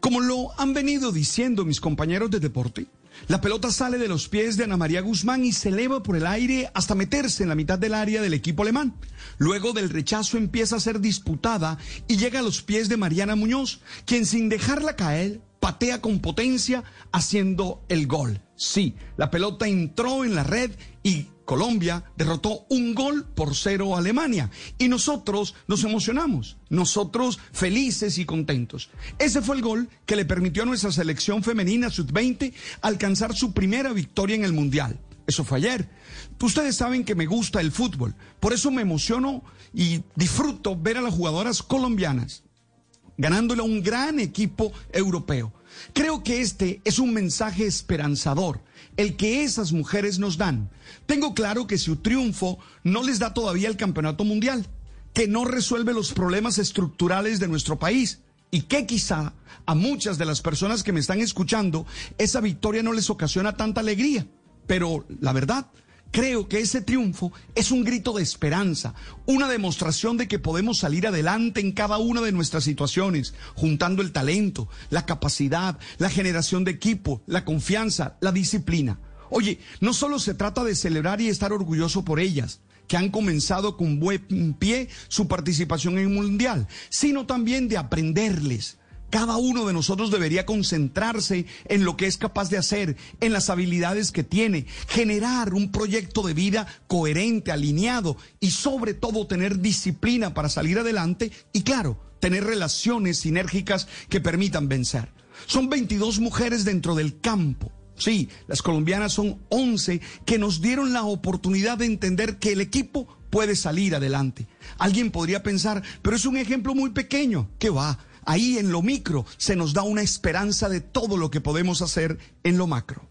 Como lo han venido diciendo mis compañeros de deporte, la pelota sale de los pies de Ana María Guzmán y se eleva por el aire hasta meterse en la mitad del área del equipo alemán. Luego del rechazo empieza a ser disputada y llega a los pies de Mariana Muñoz, quien sin dejarla caer patea con potencia haciendo el gol. Sí, la pelota entró en la red y Colombia derrotó un gol por cero a Alemania y nosotros nos emocionamos, nosotros felices y contentos. Ese fue el gol que le permitió a nuestra selección femenina sub-20 alcanzar su primera victoria en el Mundial. Eso fue ayer. Ustedes saben que me gusta el fútbol, por eso me emociono y disfruto ver a las jugadoras colombianas ganándole a un gran equipo europeo. Creo que este es un mensaje esperanzador, el que esas mujeres nos dan. Tengo claro que su triunfo no les da todavía el campeonato mundial, que no resuelve los problemas estructurales de nuestro país y que quizá a muchas de las personas que me están escuchando esa victoria no les ocasiona tanta alegría. Pero la verdad, Creo que ese triunfo es un grito de esperanza, una demostración de que podemos salir adelante en cada una de nuestras situaciones, juntando el talento, la capacidad, la generación de equipo, la confianza, la disciplina. Oye, no solo se trata de celebrar y estar orgulloso por ellas, que han comenzado con buen pie su participación en el Mundial, sino también de aprenderles, cada uno de nosotros debería concentrarse en lo que es capaz de hacer, en las habilidades que tiene, generar un proyecto de vida coherente, alineado y sobre todo tener disciplina para salir adelante y claro, tener relaciones sinérgicas que permitan vencer. Son 22 mujeres dentro del campo. Sí, las colombianas son 11 que nos dieron la oportunidad de entender que el equipo puede salir adelante. Alguien podría pensar, pero es un ejemplo muy pequeño. ¿Qué va? Ahí en lo micro se nos da una esperanza de todo lo que podemos hacer en lo macro.